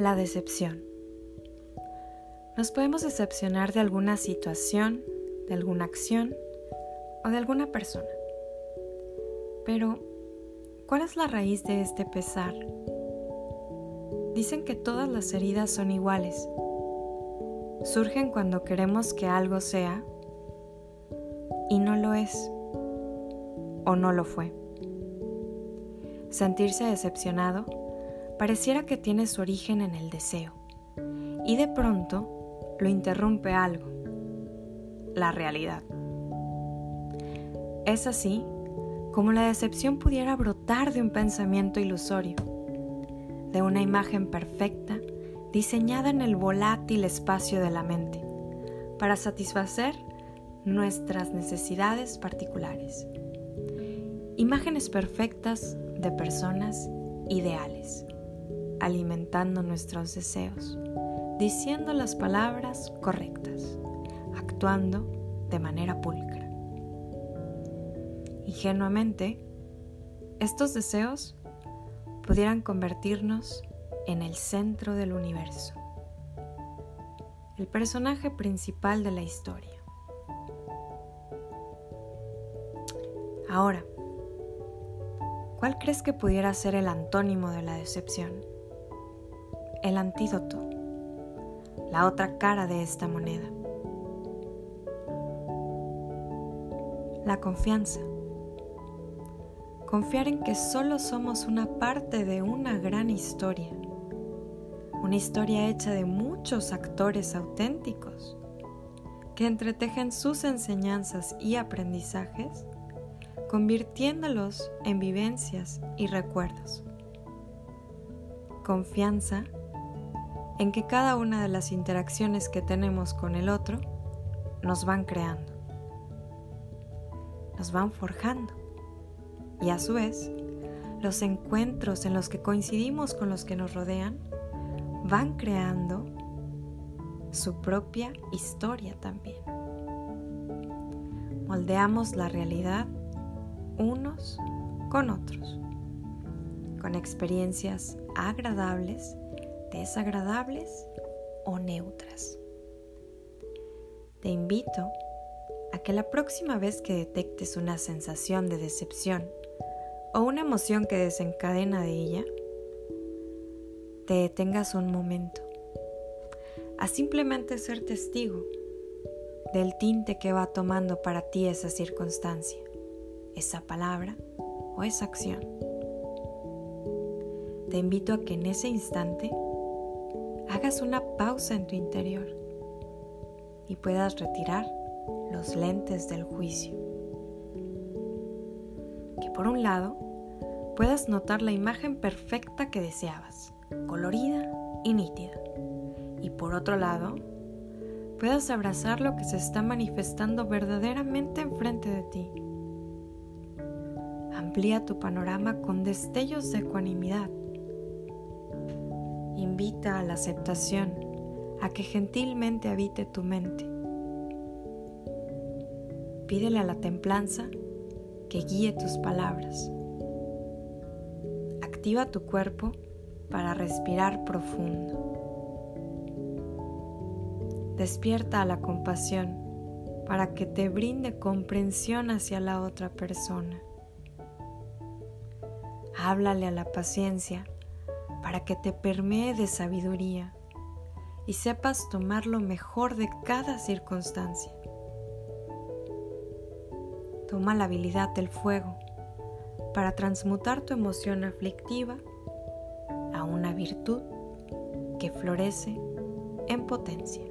La decepción. Nos podemos decepcionar de alguna situación, de alguna acción o de alguna persona. Pero, ¿cuál es la raíz de este pesar? Dicen que todas las heridas son iguales. Surgen cuando queremos que algo sea y no lo es o no lo fue. Sentirse decepcionado pareciera que tiene su origen en el deseo y de pronto lo interrumpe algo, la realidad. Es así como la decepción pudiera brotar de un pensamiento ilusorio, de una imagen perfecta diseñada en el volátil espacio de la mente, para satisfacer nuestras necesidades particulares. Imágenes perfectas de personas ideales alimentando nuestros deseos, diciendo las palabras correctas, actuando de manera pulcra. Ingenuamente, estos deseos pudieran convertirnos en el centro del universo, el personaje principal de la historia. Ahora, ¿cuál crees que pudiera ser el antónimo de la decepción? El antídoto, la otra cara de esta moneda. La confianza. Confiar en que solo somos una parte de una gran historia, una historia hecha de muchos actores auténticos que entretejen sus enseñanzas y aprendizajes, convirtiéndolos en vivencias y recuerdos. Confianza en que cada una de las interacciones que tenemos con el otro nos van creando, nos van forjando y a su vez los encuentros en los que coincidimos con los que nos rodean van creando su propia historia también. Moldeamos la realidad unos con otros, con experiencias agradables desagradables o neutras. Te invito a que la próxima vez que detectes una sensación de decepción o una emoción que desencadena de ella, te detengas un momento a simplemente ser testigo del tinte que va tomando para ti esa circunstancia, esa palabra o esa acción. Te invito a que en ese instante hagas una pausa en tu interior y puedas retirar los lentes del juicio. Que por un lado puedas notar la imagen perfecta que deseabas, colorida y nítida. Y por otro lado, puedas abrazar lo que se está manifestando verdaderamente enfrente de ti. Amplía tu panorama con destellos de ecuanimidad invita a la aceptación, a que gentilmente habite tu mente. Pídele a la templanza que guíe tus palabras. Activa tu cuerpo para respirar profundo. Despierta a la compasión para que te brinde comprensión hacia la otra persona. Háblale a la paciencia para que te permee de sabiduría y sepas tomar lo mejor de cada circunstancia. Toma la habilidad del fuego para transmutar tu emoción aflictiva a una virtud que florece en potencia.